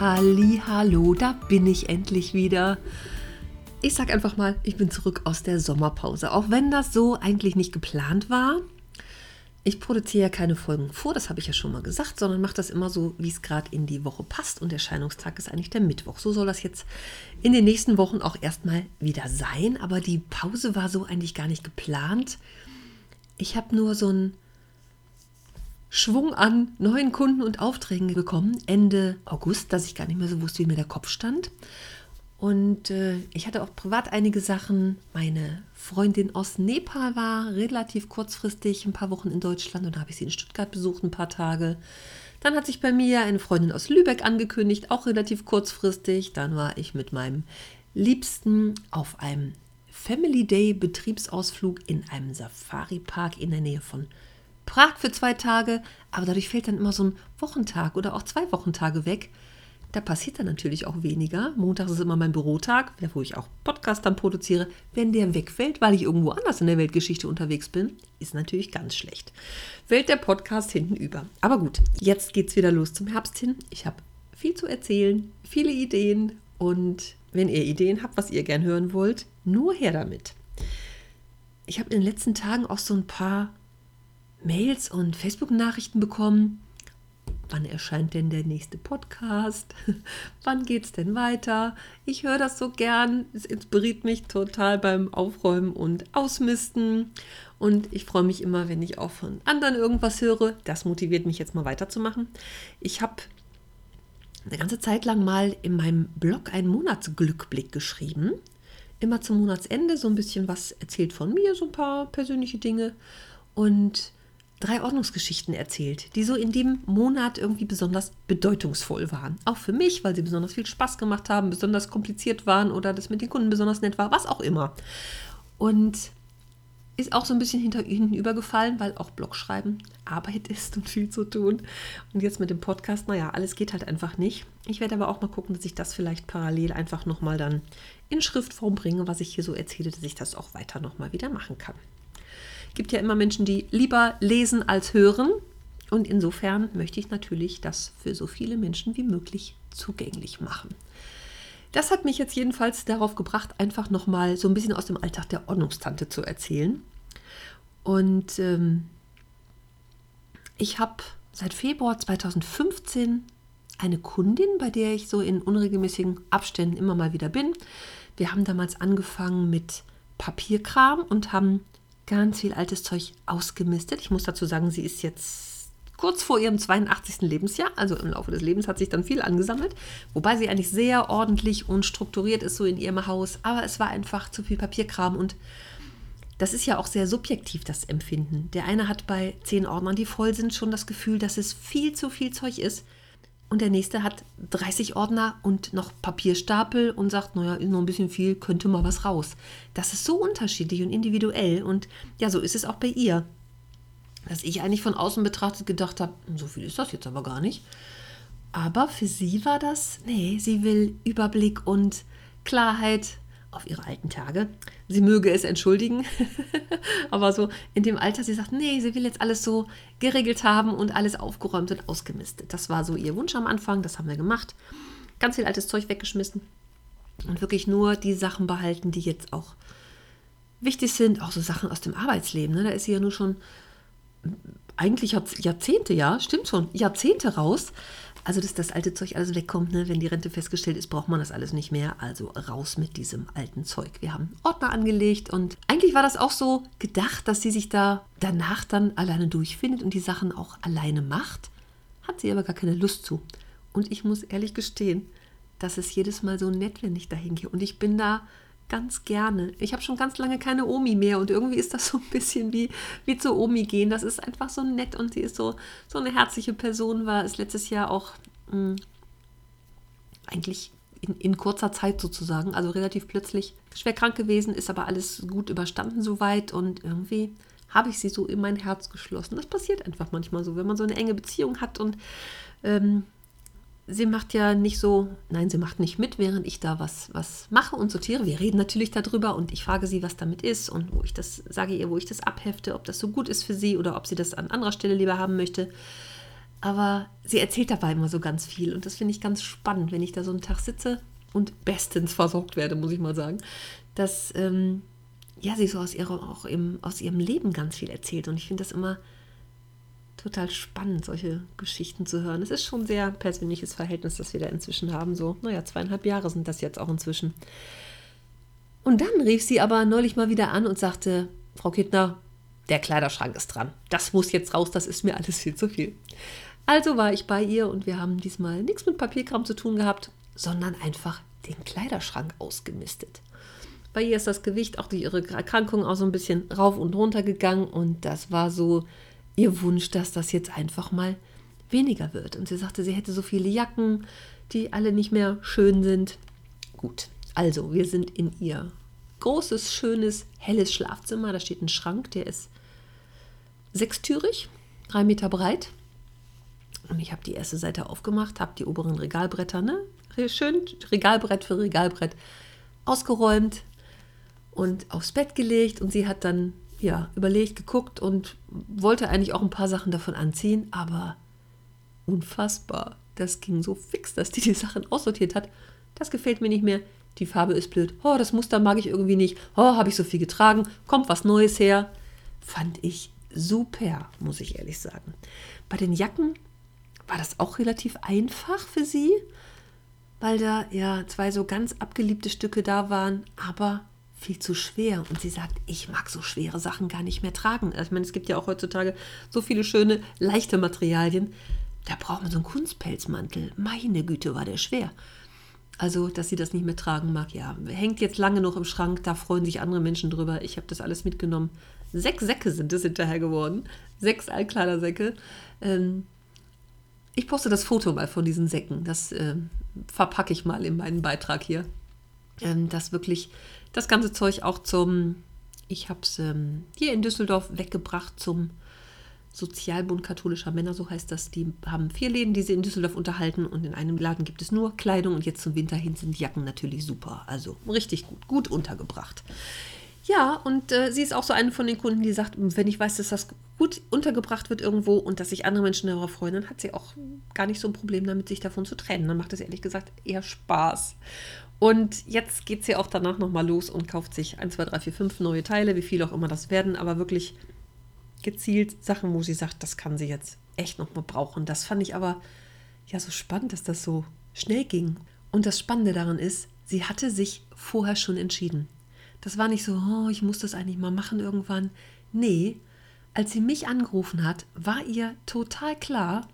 Halli, hallo, da bin ich endlich wieder. Ich sag einfach mal, ich bin zurück aus der Sommerpause, auch wenn das so eigentlich nicht geplant war. Ich produziere ja keine Folgen vor, das habe ich ja schon mal gesagt, sondern mache das immer so, wie es gerade in die Woche passt. Und Erscheinungstag ist eigentlich der Mittwoch. So soll das jetzt in den nächsten Wochen auch erstmal wieder sein. Aber die Pause war so eigentlich gar nicht geplant. Ich habe nur so ein Schwung an neuen Kunden und Aufträgen bekommen, Ende August, dass ich gar nicht mehr so wusste, wie mir der Kopf stand. Und äh, ich hatte auch privat einige Sachen. Meine Freundin aus Nepal war relativ kurzfristig ein paar Wochen in Deutschland und habe ich sie in Stuttgart besucht, ein paar Tage. Dann hat sich bei mir eine Freundin aus Lübeck angekündigt, auch relativ kurzfristig. Dann war ich mit meinem Liebsten auf einem Family Day Betriebsausflug in einem Safari Park in der Nähe von Prag für zwei Tage, aber dadurch fällt dann immer so ein Wochentag oder auch zwei Wochentage weg. Da passiert dann natürlich auch weniger. Montag ist immer mein Bürotag, wo ich auch Podcast dann produziere. Wenn der wegfällt, weil ich irgendwo anders in der Weltgeschichte unterwegs bin, ist natürlich ganz schlecht. Fällt der Podcast hinten über. Aber gut, jetzt geht's wieder los zum Herbst hin. Ich habe viel zu erzählen, viele Ideen und wenn ihr Ideen habt, was ihr gern hören wollt, nur her damit. Ich habe in den letzten Tagen auch so ein paar Mails und Facebook-Nachrichten bekommen. Wann erscheint denn der nächste Podcast? Wann geht es denn weiter? Ich höre das so gern. Es inspiriert mich total beim Aufräumen und Ausmisten. Und ich freue mich immer, wenn ich auch von anderen irgendwas höre. Das motiviert mich jetzt mal weiterzumachen. Ich habe eine ganze Zeit lang mal in meinem Blog einen Monatsglückblick geschrieben. Immer zum Monatsende so ein bisschen was erzählt von mir, so ein paar persönliche Dinge. Und drei Ordnungsgeschichten erzählt, die so in dem Monat irgendwie besonders bedeutungsvoll waren. Auch für mich, weil sie besonders viel Spaß gemacht haben, besonders kompliziert waren oder das mit den Kunden besonders nett war, was auch immer. Und ist auch so ein bisschen hinter, hinten übergefallen, weil auch Blogschreiben Arbeit ist und viel zu tun. Und jetzt mit dem Podcast, naja, alles geht halt einfach nicht. Ich werde aber auch mal gucken, dass ich das vielleicht parallel einfach nochmal dann in Schriftform bringe, was ich hier so erzähle, dass ich das auch weiter nochmal wieder machen kann gibt ja immer Menschen, die lieber lesen als hören. Und insofern möchte ich natürlich das für so viele Menschen wie möglich zugänglich machen. Das hat mich jetzt jedenfalls darauf gebracht, einfach nochmal so ein bisschen aus dem Alltag der Ordnungstante zu erzählen. Und ähm, ich habe seit Februar 2015 eine Kundin, bei der ich so in unregelmäßigen Abständen immer mal wieder bin. Wir haben damals angefangen mit Papierkram und haben ganz viel altes Zeug ausgemistet. Ich muss dazu sagen, sie ist jetzt kurz vor ihrem 82. Lebensjahr, also im Laufe des Lebens hat sich dann viel angesammelt, wobei sie eigentlich sehr ordentlich und strukturiert ist so in ihrem Haus, aber es war einfach zu viel Papierkram und das ist ja auch sehr subjektiv, das Empfinden. Der eine hat bei zehn Ordnern, die voll sind, schon das Gefühl, dass es viel zu viel Zeug ist. Und der nächste hat 30 Ordner und noch Papierstapel und sagt, naja, ist noch ein bisschen viel, könnte mal was raus. Das ist so unterschiedlich und individuell. Und ja, so ist es auch bei ihr. Dass ich eigentlich von außen betrachtet gedacht habe, so viel ist das jetzt aber gar nicht. Aber für sie war das, nee, sie will Überblick und Klarheit auf ihre alten Tage. Sie möge es entschuldigen, aber so in dem Alter, sie sagt, nee, sie will jetzt alles so geregelt haben und alles aufgeräumt und ausgemistet. Das war so ihr Wunsch am Anfang, das haben wir gemacht. Ganz viel altes Zeug weggeschmissen und wirklich nur die Sachen behalten, die jetzt auch wichtig sind, auch so Sachen aus dem Arbeitsleben. Ne? Da ist sie ja nur schon eigentlich Jahrzehnte, ja, stimmt schon, Jahrzehnte raus. Also, dass das alte Zeug alles wegkommt, ne? wenn die Rente festgestellt ist, braucht man das alles nicht mehr. Also raus mit diesem alten Zeug. Wir haben Ordner angelegt und eigentlich war das auch so gedacht, dass sie sich da danach dann alleine durchfindet und die Sachen auch alleine macht. Hat sie aber gar keine Lust zu. Und ich muss ehrlich gestehen, das ist jedes Mal so nett, wenn ich da hingehe. Und ich bin da ganz gerne. Ich habe schon ganz lange keine Omi mehr und irgendwie ist das so ein bisschen wie, wie zur Omi gehen. Das ist einfach so nett und sie ist so, so eine herzliche Person, war es letztes Jahr auch mh, hm, eigentlich in, in, kurzer Zeit sozusagen, also relativ plötzlich schwer krank gewesen, ist aber alles gut überstanden soweit und irgendwie habe ich sie so in mein Herz geschlossen. Das passiert einfach manchmal so, wenn man so eine enge Beziehung hat und ähm, sie macht ja nicht so, nein, sie macht nicht mit, während ich da was, was mache und sortiere. Wir reden natürlich darüber und ich frage sie, was damit ist und wo ich das, sage ihr, wo ich das abhefte, ob das so gut ist für sie oder ob sie das an anderer Stelle lieber haben möchte. Aber sie erzählt dabei immer so ganz viel und das finde ich ganz spannend, wenn ich da so einen Tag sitze und bestens versorgt werde, muss ich mal sagen, dass ähm, ja, sie so aus, ihrer, auch im, aus ihrem Leben ganz viel erzählt und ich finde das immer total spannend, solche Geschichten zu hören. Es ist schon ein sehr persönliches Verhältnis, das wir da inzwischen haben. So, naja, zweieinhalb Jahre sind das jetzt auch inzwischen. Und dann rief sie aber neulich mal wieder an und sagte, Frau Kittner, der Kleiderschrank ist dran. Das muss jetzt raus, das ist mir alles viel zu viel. Also war ich bei ihr und wir haben diesmal nichts mit Papierkram zu tun gehabt, sondern einfach den Kleiderschrank ausgemistet. Bei ihr ist das Gewicht auch durch ihre Erkrankung auch so ein bisschen rauf und runter gegangen und das war so ihr Wunsch, dass das jetzt einfach mal weniger wird. Und sie sagte, sie hätte so viele Jacken, die alle nicht mehr schön sind. Gut, also wir sind in ihr großes, schönes, helles Schlafzimmer. Da steht ein Schrank, der ist sechstürig, drei Meter breit. Und ich habe die erste Seite aufgemacht, habe die oberen Regalbretter, ne? Schön Regalbrett für Regalbrett ausgeräumt und aufs Bett gelegt. Und sie hat dann ja, überlegt, geguckt und wollte eigentlich auch ein paar Sachen davon anziehen, aber unfassbar. Das ging so fix, dass die die Sachen aussortiert hat. Das gefällt mir nicht mehr. Die Farbe ist blöd. Oh, das Muster mag ich irgendwie nicht. Oh, habe ich so viel getragen. Kommt was Neues her. Fand ich super, muss ich ehrlich sagen. Bei den Jacken war das auch relativ einfach für sie, weil da ja zwei so ganz abgeliebte Stücke da waren. Aber viel zu schwer. Und sie sagt, ich mag so schwere Sachen gar nicht mehr tragen. Also ich meine, es gibt ja auch heutzutage so viele schöne, leichte Materialien. Da braucht man so einen Kunstpelzmantel. Meine Güte, war der schwer. Also, dass sie das nicht mehr tragen mag, ja, hängt jetzt lange noch im Schrank. Da freuen sich andere Menschen drüber. Ich habe das alles mitgenommen. Sechs Säcke sind es hinterher geworden. Sechs Altkleidersäcke. Ähm, ich poste das Foto mal von diesen Säcken. Das äh, verpacke ich mal in meinen Beitrag hier. Ähm, das wirklich das ganze Zeug auch zum, ich habe es ähm, hier in Düsseldorf weggebracht zum Sozialbund katholischer Männer, so heißt das. Die haben vier Läden, die sie in Düsseldorf unterhalten und in einem Laden gibt es nur Kleidung und jetzt zum Winter hin sind Jacken natürlich super. Also richtig gut, gut untergebracht. Ja, und äh, sie ist auch so eine von den Kunden, die sagt, wenn ich weiß, dass das gut untergebracht wird irgendwo und dass sich andere Menschen darauf freuen, dann hat sie auch gar nicht so ein Problem damit, sich davon zu trennen. Dann macht es ehrlich gesagt eher Spaß. Und jetzt geht sie auch danach nochmal los und kauft sich 1, 2, 3, 4, 5 neue Teile, wie viel auch immer das werden, aber wirklich gezielt Sachen, wo sie sagt, das kann sie jetzt echt nochmal brauchen. Das fand ich aber ja so spannend, dass das so schnell ging. Und das Spannende daran ist, sie hatte sich vorher schon entschieden. Das war nicht so, oh, ich muss das eigentlich mal machen irgendwann. Nee, als sie mich angerufen hat, war ihr total klar,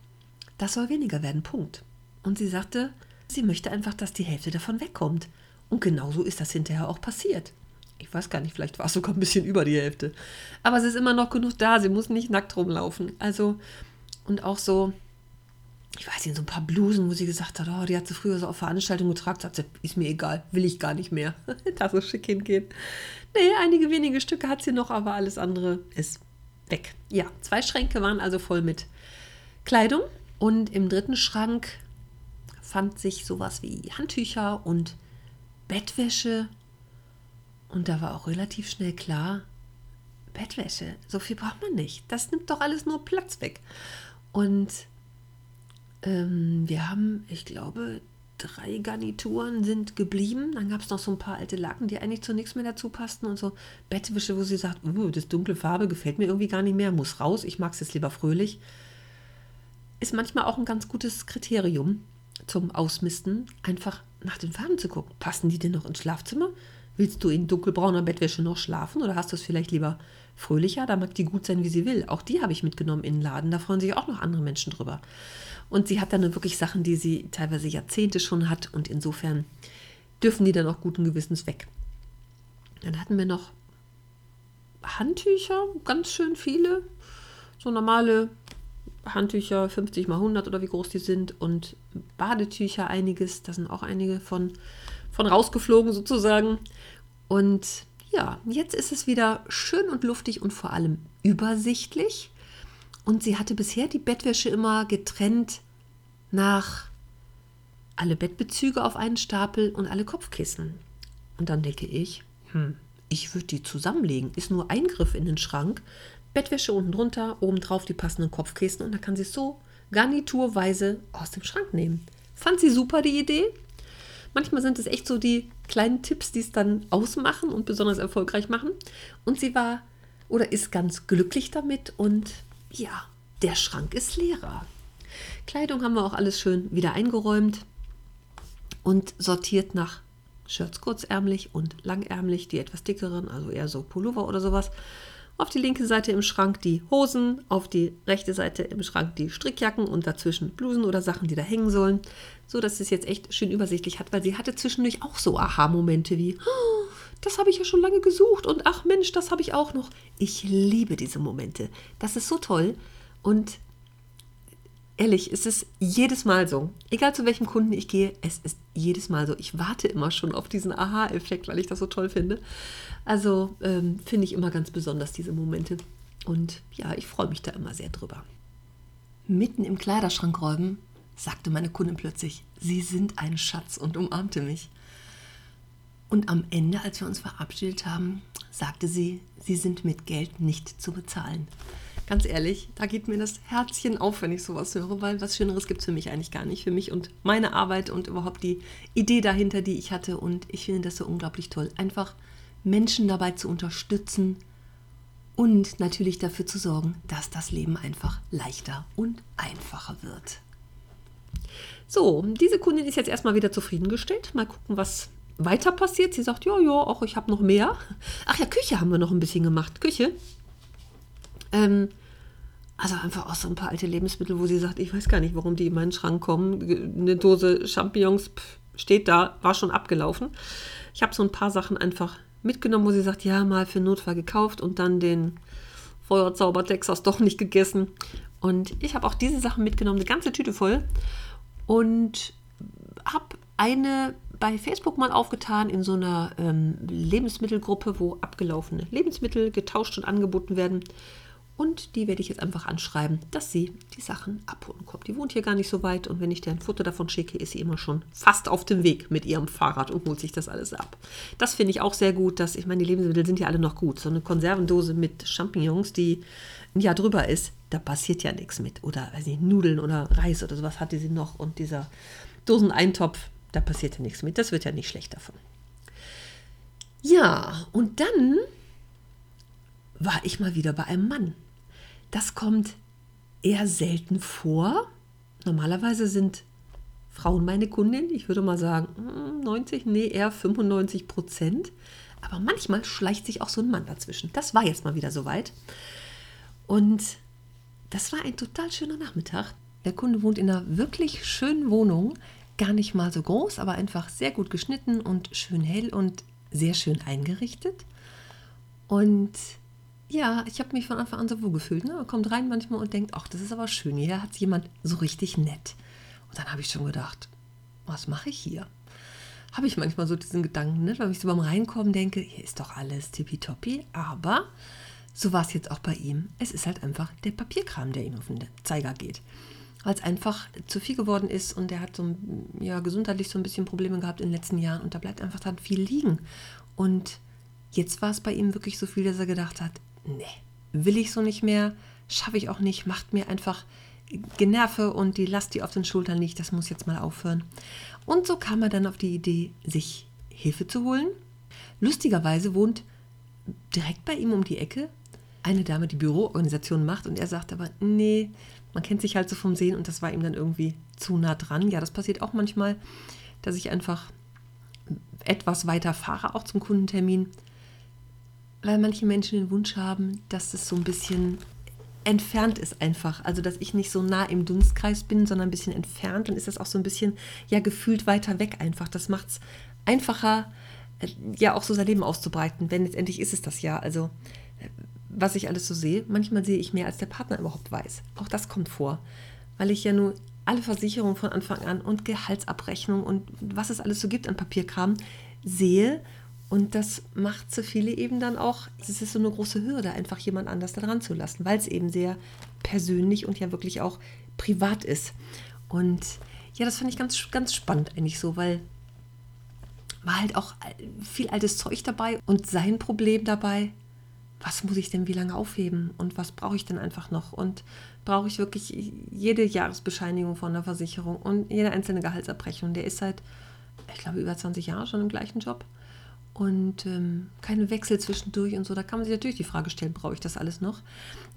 das soll weniger werden, Punkt. Und sie sagte, Sie möchte einfach, dass die Hälfte davon wegkommt. Und genauso ist das hinterher auch passiert. Ich weiß gar nicht, vielleicht war es sogar ein bisschen über die Hälfte. Aber es ist immer noch genug da. Sie muss nicht nackt rumlaufen. Also, und auch so, ich weiß nicht, so ein paar Blusen, wo sie gesagt hat, oh, die hat sie früher so auf Veranstaltungen getragen. Sagt sie, ist mir egal, will ich gar nicht mehr. da so schick hingehen. Nee, einige wenige Stücke hat sie noch, aber alles andere ist weg. Ja, zwei Schränke waren also voll mit Kleidung. Und im dritten Schrank fand sich sowas wie Handtücher und Bettwäsche. Und da war auch relativ schnell klar, Bettwäsche, so viel braucht man nicht. Das nimmt doch alles nur Platz weg. Und ähm, wir haben, ich glaube, drei Garnituren sind geblieben. Dann gab es noch so ein paar alte Laken, die eigentlich zu nichts mehr dazu passten. Und so Bettwäsche, wo sie sagt, uh, das dunkle Farbe gefällt mir irgendwie gar nicht mehr, muss raus, ich mag es jetzt lieber fröhlich. Ist manchmal auch ein ganz gutes Kriterium zum Ausmisten einfach nach den Farben zu gucken. Passen die denn noch ins Schlafzimmer? Willst du in dunkelbrauner Bettwäsche noch schlafen oder hast du es vielleicht lieber fröhlicher? Da mag die gut sein, wie sie will. Auch die habe ich mitgenommen in den Laden. Da freuen sich auch noch andere Menschen drüber. Und sie hat dann wirklich Sachen, die sie teilweise Jahrzehnte schon hat und insofern dürfen die dann auch guten Gewissens weg. Dann hatten wir noch Handtücher, ganz schön viele. So normale Handtücher, 50 mal 100 oder wie groß die sind. Und Badetücher einiges. Da sind auch einige von, von rausgeflogen sozusagen. Und ja, jetzt ist es wieder schön und luftig und vor allem übersichtlich. Und sie hatte bisher die Bettwäsche immer getrennt nach alle Bettbezüge auf einen Stapel und alle Kopfkissen. Und dann denke ich, hm, ich würde die zusammenlegen. Ist nur Eingriff in den Schrank. Bettwäsche unten drunter, oben drauf die passenden Kopfkissen und dann kann sie es so garniturweise aus dem Schrank nehmen. Fand sie super die Idee. Manchmal sind es echt so die kleinen Tipps, die es dann ausmachen und besonders erfolgreich machen. Und sie war oder ist ganz glücklich damit und ja, der Schrank ist leerer. Kleidung haben wir auch alles schön wieder eingeräumt und sortiert nach Shirts kurzärmlich und langärmlich, die etwas dickeren, also eher so Pullover oder sowas. Auf die linke Seite im Schrank die Hosen, auf die rechte Seite im Schrank die Strickjacken und dazwischen Blusen oder Sachen, die da hängen sollen, so dass es jetzt echt schön übersichtlich hat, weil sie hatte zwischendurch auch so Aha-Momente wie, oh, das habe ich ja schon lange gesucht und ach Mensch, das habe ich auch noch. Ich liebe diese Momente. Das ist so toll und ehrlich, es ist jedes Mal so. Egal zu welchem Kunden ich gehe, es ist jedes Mal so. Ich warte immer schon auf diesen Aha-Effekt, weil ich das so toll finde. Also ähm, finde ich immer ganz besonders diese Momente. Und ja, ich freue mich da immer sehr drüber. Mitten im Kleiderschrank räumen, sagte meine Kundin plötzlich, Sie sind ein Schatz und umarmte mich. Und am Ende, als wir uns verabschiedet haben, sagte sie, Sie sind mit Geld nicht zu bezahlen ganz ehrlich, da geht mir das Herzchen auf, wenn ich sowas höre, weil was Schöneres gibt es für mich eigentlich gar nicht. Für mich und meine Arbeit und überhaupt die Idee dahinter, die ich hatte. Und ich finde das so unglaublich toll. Einfach Menschen dabei zu unterstützen und natürlich dafür zu sorgen, dass das Leben einfach leichter und einfacher wird. So, diese Kundin ist jetzt erstmal wieder zufriedengestellt. Mal gucken, was weiter passiert. Sie sagt, ja, ja, auch ich habe noch mehr. Ach ja, Küche haben wir noch ein bisschen gemacht. Küche ähm, also einfach auch so ein paar alte Lebensmittel, wo sie sagt, ich weiß gar nicht, warum die in meinen Schrank kommen. Eine Dose Champignons pff, steht da, war schon abgelaufen. Ich habe so ein paar Sachen einfach mitgenommen, wo sie sagt, ja, mal für Notfall gekauft und dann den Feuerzauber Texas doch nicht gegessen. Und ich habe auch diese Sachen mitgenommen, eine ganze Tüte voll. Und habe eine bei Facebook mal aufgetan in so einer ähm, Lebensmittelgruppe, wo abgelaufene Lebensmittel getauscht und angeboten werden. Und die werde ich jetzt einfach anschreiben, dass sie die Sachen abholen kommt. Die wohnt hier gar nicht so weit und wenn ich dir ein Foto davon schicke, ist sie immer schon fast auf dem Weg mit ihrem Fahrrad und holt sich das alles ab. Das finde ich auch sehr gut, dass ich meine, die Lebensmittel sind ja alle noch gut. So eine Konservendose mit Champignons, die ein Jahr drüber ist, da passiert ja nichts mit. Oder weiß nicht, Nudeln oder Reis oder sowas hatte sie noch und dieser Doseneintopf, da passiert ja nichts mit. Das wird ja nicht schlecht davon. Ja, und dann war ich mal wieder bei einem Mann. Das kommt eher selten vor. Normalerweise sind Frauen meine Kundin. Ich würde mal sagen 90, hm, nee, eher 95 Prozent. Aber manchmal schleicht sich auch so ein Mann dazwischen. Das war jetzt mal wieder soweit. Und das war ein total schöner Nachmittag. Der Kunde wohnt in einer wirklich schönen Wohnung. Gar nicht mal so groß, aber einfach sehr gut geschnitten und schön hell und sehr schön eingerichtet. Und ja, ich habe mich von Anfang an so wohl gefühlt. Ne? Man kommt rein manchmal und denkt, ach, das ist aber schön. Hier hat jemand so richtig nett. Und dann habe ich schon gedacht, was mache ich hier? Habe ich manchmal so diesen Gedanken, ne? weil ich so beim Reinkommen denke, hier ist doch alles tippitoppi. Aber so war es jetzt auch bei ihm. Es ist halt einfach der Papierkram, der ihm auf den Zeiger geht. Weil es einfach zu viel geworden ist und er hat so ja, gesundheitlich so ein bisschen Probleme gehabt in den letzten Jahren und da bleibt einfach dann viel liegen. Und jetzt war es bei ihm wirklich so viel, dass er gedacht hat, nee, will ich so nicht mehr, schaffe ich auch nicht, macht mir einfach Generve und die Last, die auf den Schultern liegt, das muss jetzt mal aufhören. Und so kam er dann auf die Idee, sich Hilfe zu holen. Lustigerweise wohnt direkt bei ihm um die Ecke eine Dame, die Büroorganisation macht und er sagt aber, nee, man kennt sich halt so vom Sehen und das war ihm dann irgendwie zu nah dran. Ja, das passiert auch manchmal, dass ich einfach etwas weiter fahre, auch zum Kundentermin weil manche Menschen den Wunsch haben, dass es so ein bisschen entfernt ist einfach. Also, dass ich nicht so nah im Dunstkreis bin, sondern ein bisschen entfernt. Dann ist das auch so ein bisschen, ja, gefühlt weiter weg einfach. Das macht es einfacher, äh, ja auch so sein Leben auszubreiten, denn letztendlich ist es das ja. Also äh, was ich alles so sehe, manchmal sehe ich mehr, als der Partner überhaupt weiß. Auch das kommt vor, weil ich ja nur alle Versicherungen von Anfang an und Gehaltsabrechnung und was es alles so gibt an Papierkram sehe. Und das macht so viele eben dann auch, es ist so eine große Hürde, einfach jemand anders da dran zu lassen, weil es eben sehr persönlich und ja wirklich auch privat ist. Und ja, das fand ich ganz, ganz spannend eigentlich so, weil war halt auch viel altes Zeug dabei und sein Problem dabei, was muss ich denn wie lange aufheben und was brauche ich denn einfach noch und brauche ich wirklich jede Jahresbescheinigung von der Versicherung und jede einzelne Gehaltsabrechnung. Der ist seit, ich glaube, über 20 Jahren schon im gleichen Job und ähm, keine Wechsel zwischendurch und so. Da kann man sich natürlich die Frage stellen, brauche ich das alles noch?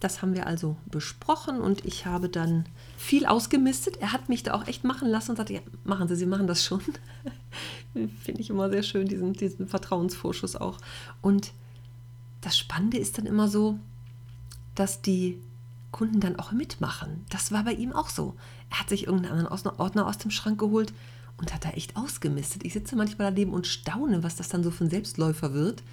Das haben wir also besprochen und ich habe dann viel ausgemistet. Er hat mich da auch echt machen lassen und sagte, ja, machen Sie, Sie machen das schon. Finde ich immer sehr schön, diesen, diesen Vertrauensvorschuss auch. Und das Spannende ist dann immer so, dass die Kunden dann auch mitmachen. Das war bei ihm auch so. Er hat sich irgendeinen anderen Ordner aus dem Schrank geholt und hat da echt ausgemistet. Ich sitze manchmal daneben und staune, was das dann so für ein Selbstläufer wird.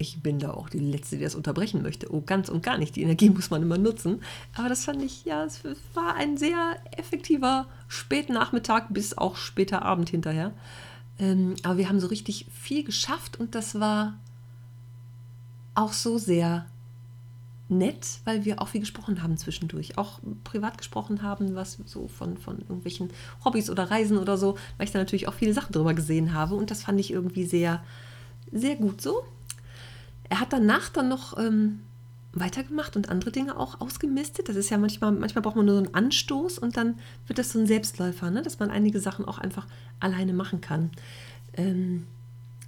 Ich bin da auch die Letzte, die das unterbrechen möchte. Oh, ganz und gar nicht. Die Energie muss man immer nutzen. Aber das fand ich, ja, es war ein sehr effektiver Spätnachmittag bis auch später Abend hinterher. Ähm, aber wir haben so richtig viel geschafft und das war auch so sehr nett, weil wir auch viel gesprochen haben zwischendurch. Auch privat gesprochen haben, was so von, von irgendwelchen Hobbys oder Reisen oder so, weil ich da natürlich auch viele Sachen drüber gesehen habe. Und das fand ich irgendwie sehr, sehr gut so. Er hat danach dann noch ähm, weitergemacht und andere Dinge auch ausgemistet. Das ist ja manchmal, manchmal braucht man nur so einen Anstoß und dann wird das so ein Selbstläufer, ne? dass man einige Sachen auch einfach alleine machen kann. Ähm,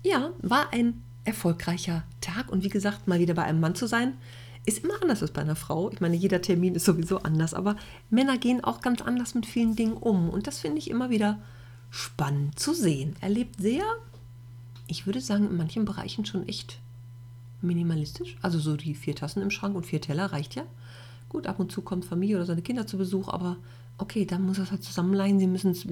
ja, war ein erfolgreicher Tag und wie gesagt, mal wieder bei einem Mann zu sein, ist immer anders als bei einer Frau. Ich meine, jeder Termin ist sowieso anders, aber Männer gehen auch ganz anders mit vielen Dingen um. Und das finde ich immer wieder spannend zu sehen. Er lebt sehr, ich würde sagen, in manchen Bereichen schon echt minimalistisch. Also so die vier Tassen im Schrank und vier Teller reicht ja. Gut, ab und zu kommt Familie oder seine Kinder zu Besuch, aber okay, dann muss er es halt zusammenleihen, sie müssen es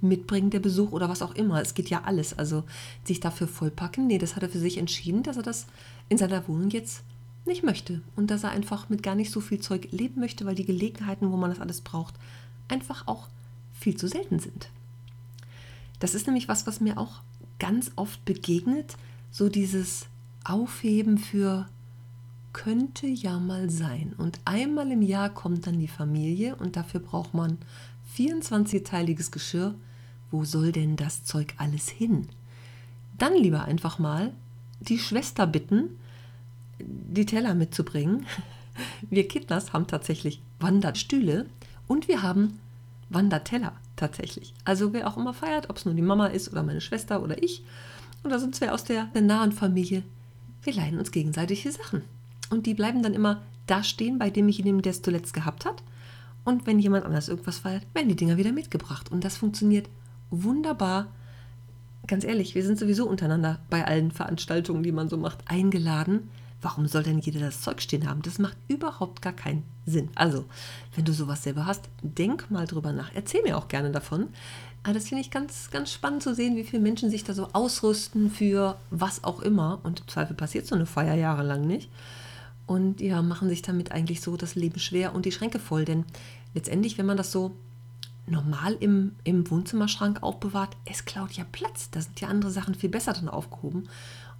mitbringen, der Besuch oder was auch immer. Es geht ja alles. Also sich dafür vollpacken, nee, das hat er für sich entschieden, dass er das in seiner Wohnung jetzt nicht möchte und dass er einfach mit gar nicht so viel Zeug leben möchte, weil die Gelegenheiten, wo man das alles braucht, einfach auch viel zu selten sind. Das ist nämlich was, was mir auch ganz oft begegnet, so dieses Aufheben für könnte ja mal sein. Und einmal im Jahr kommt dann die Familie und dafür braucht man 24-teiliges Geschirr. Wo soll denn das Zeug alles hin? Dann lieber einfach mal die Schwester bitten, die Teller mitzubringen. Wir Kittners haben tatsächlich Wanderstühle und wir haben Wanderteller tatsächlich. Also wer auch immer feiert, ob es nur die Mama ist oder meine Schwester oder ich oder sonst wer aus der, nahen Familie, wir leihen uns gegenseitige Sachen. Und die bleiben dann immer da stehen, bei demjenigen, der es zuletzt gehabt hat. Und wenn jemand anders irgendwas feiert, werden die Dinger wieder mitgebracht. Und das funktioniert wunderbar. Ganz ehrlich, wir sind sowieso untereinander bei allen Veranstaltungen, die man so macht, eingeladen. Warum soll denn jeder das Zeug stehen haben? Das macht überhaupt gar keinen Sinn. Also, wenn du sowas selber hast, denk mal drüber nach. Erzähl mir auch gerne davon. Aber das finde ich ganz, ganz spannend zu sehen, wie viele Menschen sich da so ausrüsten für was auch immer. Und im Zweifel passiert so eine Feier jahrelang nicht. Und ja, machen sich damit eigentlich so das Leben schwer und die Schränke voll. Denn letztendlich, wenn man das so normal im, im Wohnzimmerschrank aufbewahrt, es klaut ja Platz. Da sind ja andere Sachen viel besser drin aufgehoben.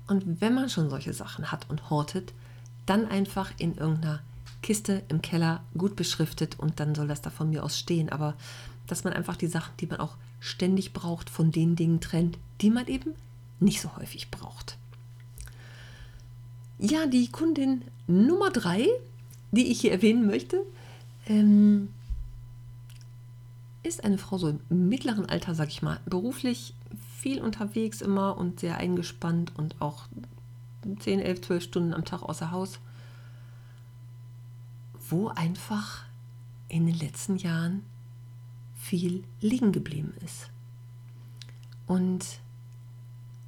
Und wenn man schon solche Sachen hat und hortet, dann einfach in irgendeiner Kiste im Keller gut beschriftet und dann soll das da von mir aus stehen. Aber dass man einfach die Sachen, die man auch ständig braucht, von den Dingen trennt, die man eben nicht so häufig braucht. Ja, die Kundin Nummer drei, die ich hier erwähnen möchte, ähm, ist eine Frau so im mittleren Alter, sag ich mal, beruflich viel unterwegs immer und sehr eingespannt und auch 10, 11, 12 Stunden am Tag außer Haus, wo einfach in den letzten Jahren viel liegen geblieben ist. Und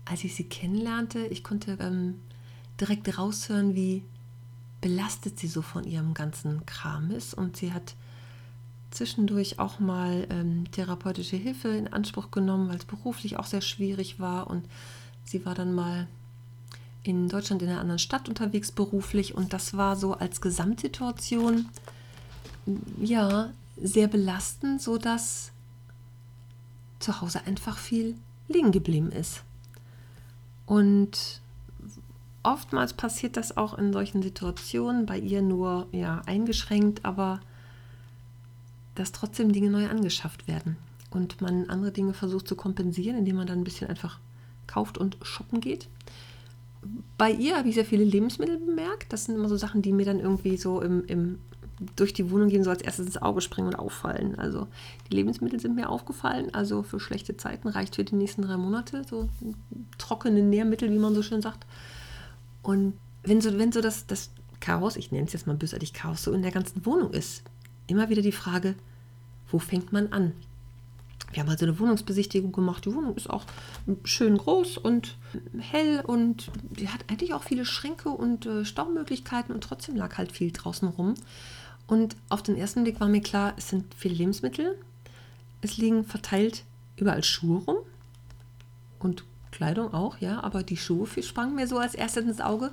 als ich sie kennenlernte, ich konnte ähm, direkt raushören, wie belastet sie so von ihrem ganzen Kram ist. Und sie hat zwischendurch auch mal ähm, therapeutische Hilfe in Anspruch genommen, weil es beruflich auch sehr schwierig war. Und Sie war dann mal in Deutschland in einer anderen Stadt unterwegs beruflich und das war so als Gesamtsituation ja sehr belastend, so dass zu Hause einfach viel liegen geblieben ist. Und oftmals passiert das auch in solchen Situationen, bei ihr nur ja eingeschränkt, aber dass trotzdem Dinge neu angeschafft werden und man andere Dinge versucht zu kompensieren, indem man dann ein bisschen einfach kauft und shoppen geht. Bei ihr habe ich sehr viele Lebensmittel bemerkt. Das sind immer so Sachen, die mir dann irgendwie so im, im durch die Wohnung gehen, so als erstes ins Auge springen und auffallen. Also die Lebensmittel sind mir aufgefallen. Also für schlechte Zeiten reicht für die nächsten drei Monate so trockene Nährmittel, wie man so schön sagt. Und wenn so, wenn so das, das Chaos, ich nenne es jetzt mal bösartig Chaos, so in der ganzen Wohnung ist, immer wieder die Frage, wo fängt man an? Wir haben also eine Wohnungsbesichtigung gemacht. Die Wohnung ist auch schön groß und hell und die hat eigentlich auch viele Schränke und äh, Staumöglichkeiten und trotzdem lag halt viel draußen rum. Und auf den ersten Blick war mir klar, es sind viele Lebensmittel. Es liegen verteilt überall Schuhe rum und Kleidung auch, ja, aber die Schuhe sprangen mir so als erstes ins Auge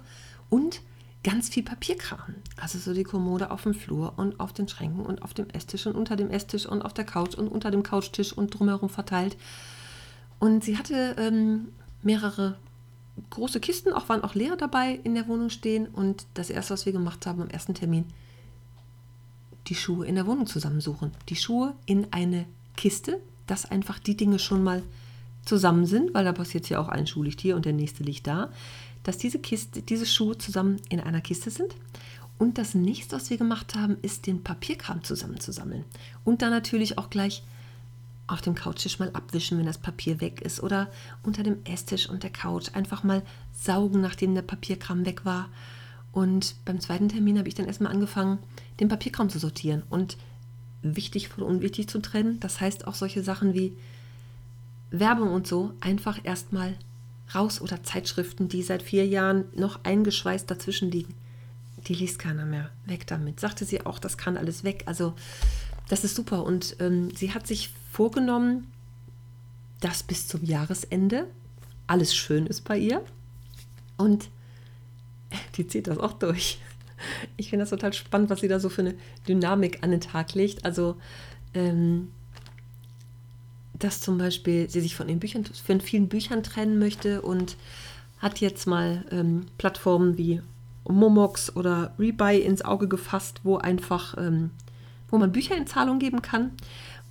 und ganz viel Papierkram. Also so die Kommode auf dem Flur und auf den Schränken und auf dem Esstisch und unter dem Esstisch und auf der Couch und unter dem Couchtisch und drumherum verteilt. Und sie hatte ähm, mehrere große Kisten, auch waren auch leer dabei in der Wohnung stehen. Und das erste, was wir gemacht haben am ersten Termin, die Schuhe in der Wohnung zusammensuchen. Die Schuhe in eine Kiste, dass einfach die Dinge schon mal zusammen sind, weil da passiert ja auch ein Schuh hier und der nächste liegt da dass diese, Kiste, diese Schuhe zusammen in einer Kiste sind. Und das nächste, was wir gemacht haben, ist den Papierkram zusammenzusammeln. Und dann natürlich auch gleich auf dem Couchtisch mal abwischen, wenn das Papier weg ist. Oder unter dem Esstisch und der Couch einfach mal saugen, nachdem der Papierkram weg war. Und beim zweiten Termin habe ich dann erstmal angefangen, den Papierkram zu sortieren und wichtig von unwichtig zu trennen. Das heißt auch solche Sachen wie Werbung und so einfach erstmal raus oder Zeitschriften, die seit vier Jahren noch eingeschweißt dazwischen liegen. Die liest keiner mehr. Weg damit. Sagte sie auch, das kann alles weg. Also das ist super. Und ähm, sie hat sich vorgenommen, dass bis zum Jahresende alles schön ist bei ihr. Und die zieht das auch durch. Ich finde das total spannend, was sie da so für eine Dynamik an den Tag legt. Also ähm, dass zum Beispiel sie sich von den Büchern, von vielen Büchern trennen möchte und hat jetzt mal ähm, Plattformen wie Momox oder Rebuy ins Auge gefasst, wo einfach, ähm, wo man Bücher in Zahlung geben kann.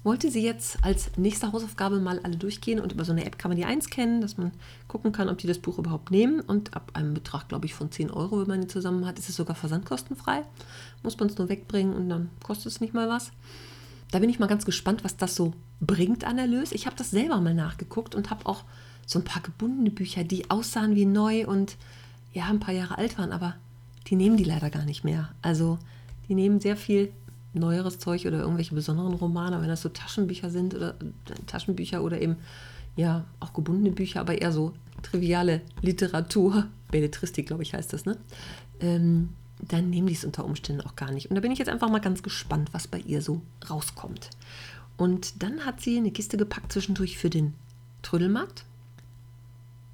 Wollte sie jetzt als nächste Hausaufgabe mal alle durchgehen und über so eine App kann man die einscannen, dass man gucken kann, ob die das Buch überhaupt nehmen. Und ab einem Betrag, glaube ich, von 10 Euro, wenn man die zusammen hat, ist es sogar versandkostenfrei. Muss man es nur wegbringen und dann kostet es nicht mal was. Da bin ich mal ganz gespannt, was das so bringt an Erlös. Ich habe das selber mal nachgeguckt und habe auch so ein paar gebundene Bücher, die aussahen wie neu und ja, ein paar Jahre alt waren, aber die nehmen die leider gar nicht mehr. Also die nehmen sehr viel neueres Zeug oder irgendwelche besonderen Romane, wenn das so Taschenbücher sind oder äh, Taschenbücher oder eben ja auch gebundene Bücher, aber eher so triviale Literatur, Belletristik, glaube ich, heißt das, ne? Ähm, dann nehmen die es unter Umständen auch gar nicht. Und da bin ich jetzt einfach mal ganz gespannt, was bei ihr so rauskommt. Und dann hat sie eine Kiste gepackt zwischendurch für den Trödelmarkt.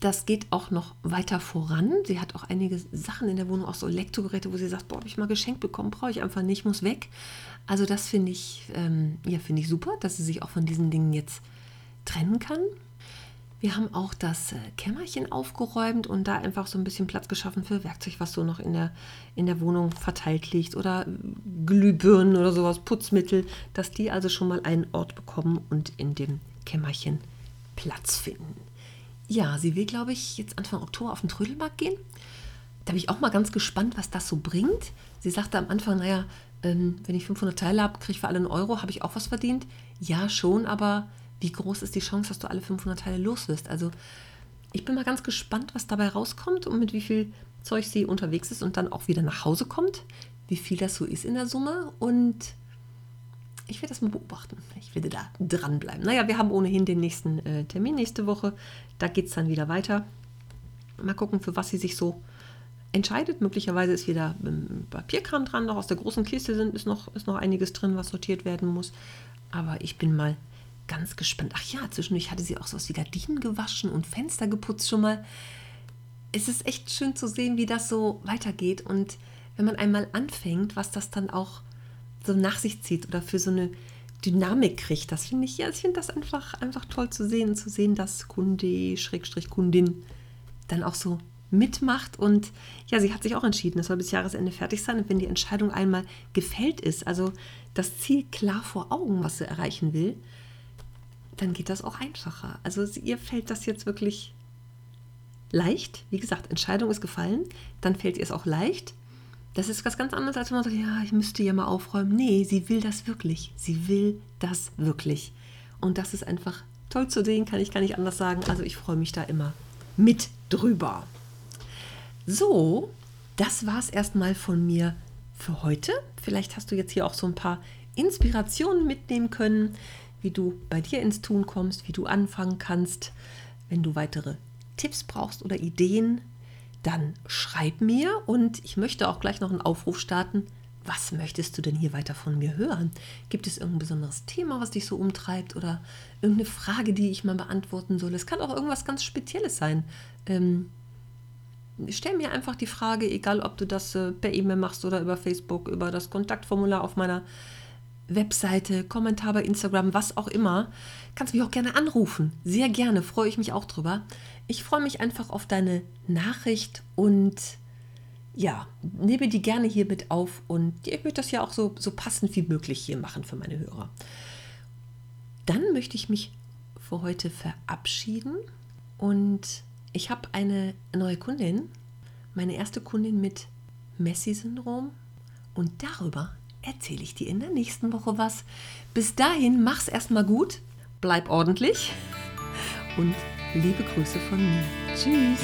Das geht auch noch weiter voran. Sie hat auch einige Sachen in der Wohnung, auch so Elektrogeräte, wo sie sagt, boah, habe ich mal geschenkt bekommen, brauche ich einfach nicht, muss weg. Also das finde ich, ähm, ja, finde ich super, dass sie sich auch von diesen Dingen jetzt trennen kann. Wir haben auch das äh, Kämmerchen aufgeräumt und da einfach so ein bisschen Platz geschaffen für Werkzeug, was so noch in der, in der Wohnung verteilt liegt oder Glühbirnen oder sowas, Putzmittel, dass die also schon mal einen Ort bekommen und in dem Kämmerchen Platz finden. Ja, sie will, glaube ich, jetzt Anfang Oktober auf den Trödelmarkt gehen. Da bin ich auch mal ganz gespannt, was das so bringt. Sie sagte am Anfang, naja, ähm, wenn ich 500 Teile habe, kriege ich für alle einen Euro, habe ich auch was verdient. Ja, schon, aber wie groß ist die Chance, dass du alle 500 Teile los wirst? Also ich bin mal ganz gespannt, was dabei rauskommt und mit wie viel Zeug sie unterwegs ist und dann auch wieder nach Hause kommt, wie viel das so ist in der Summe und ich werde das mal beobachten. Ich werde da dranbleiben. Naja, wir haben ohnehin den nächsten äh, Termin nächste Woche. Da geht es dann wieder weiter. Mal gucken, für was sie sich so entscheidet. Möglicherweise ist wieder ähm, Papierkram dran. Noch aus der großen Kiste sind, ist, noch, ist noch einiges drin, was sortiert werden muss. Aber ich bin mal ganz gespannt. Ach ja, zwischendurch hatte sie auch so was wie Gardinen gewaschen und Fenster geputzt schon mal. Es ist echt schön zu sehen, wie das so weitergeht und wenn man einmal anfängt, was das dann auch so nach sich zieht oder für so eine Dynamik kriegt. Das finde ich, ja, ich finde das einfach, einfach toll zu sehen, zu sehen, dass Kunde, Schrägstrich Kundin dann auch so mitmacht und ja, sie hat sich auch entschieden, es soll bis Jahresende fertig sein und wenn die Entscheidung einmal gefällt ist, also das Ziel klar vor Augen, was sie erreichen will, dann geht das auch einfacher. Also ihr fällt das jetzt wirklich leicht. Wie gesagt, Entscheidung ist gefallen, dann fällt ihr es auch leicht. Das ist was ganz anderes, als wenn man sagt, ja, ich müsste ja mal aufräumen. Nee, sie will das wirklich. Sie will das wirklich. Und das ist einfach toll zu sehen, kann ich gar nicht anders sagen. Also ich freue mich da immer mit drüber. So, das war es erstmal von mir für heute. Vielleicht hast du jetzt hier auch so ein paar Inspirationen mitnehmen können, wie du bei dir ins Tun kommst, wie du anfangen kannst. Wenn du weitere Tipps brauchst oder Ideen, dann schreib mir und ich möchte auch gleich noch einen Aufruf starten. Was möchtest du denn hier weiter von mir hören? Gibt es irgendein besonderes Thema, was dich so umtreibt oder irgendeine Frage, die ich mal beantworten soll? Es kann auch irgendwas ganz Spezielles sein. Ähm, stell mir einfach die Frage, egal ob du das äh, per E-Mail machst oder über Facebook, über das Kontaktformular auf meiner Webseite, Kommentar bei Instagram, was auch immer. Kannst mich auch gerne anrufen. Sehr gerne, freue ich mich auch drüber. Ich freue mich einfach auf deine Nachricht und ja, nehme die gerne hier mit auf und ich möchte das ja auch so, so passend wie möglich hier machen für meine Hörer. Dann möchte ich mich für heute verabschieden und ich habe eine neue Kundin, meine erste Kundin mit Messi-Syndrom und darüber erzähle ich dir in der nächsten Woche was. Bis dahin, mach's erstmal gut, bleib ordentlich und liebe Grüße von mir. Tschüss.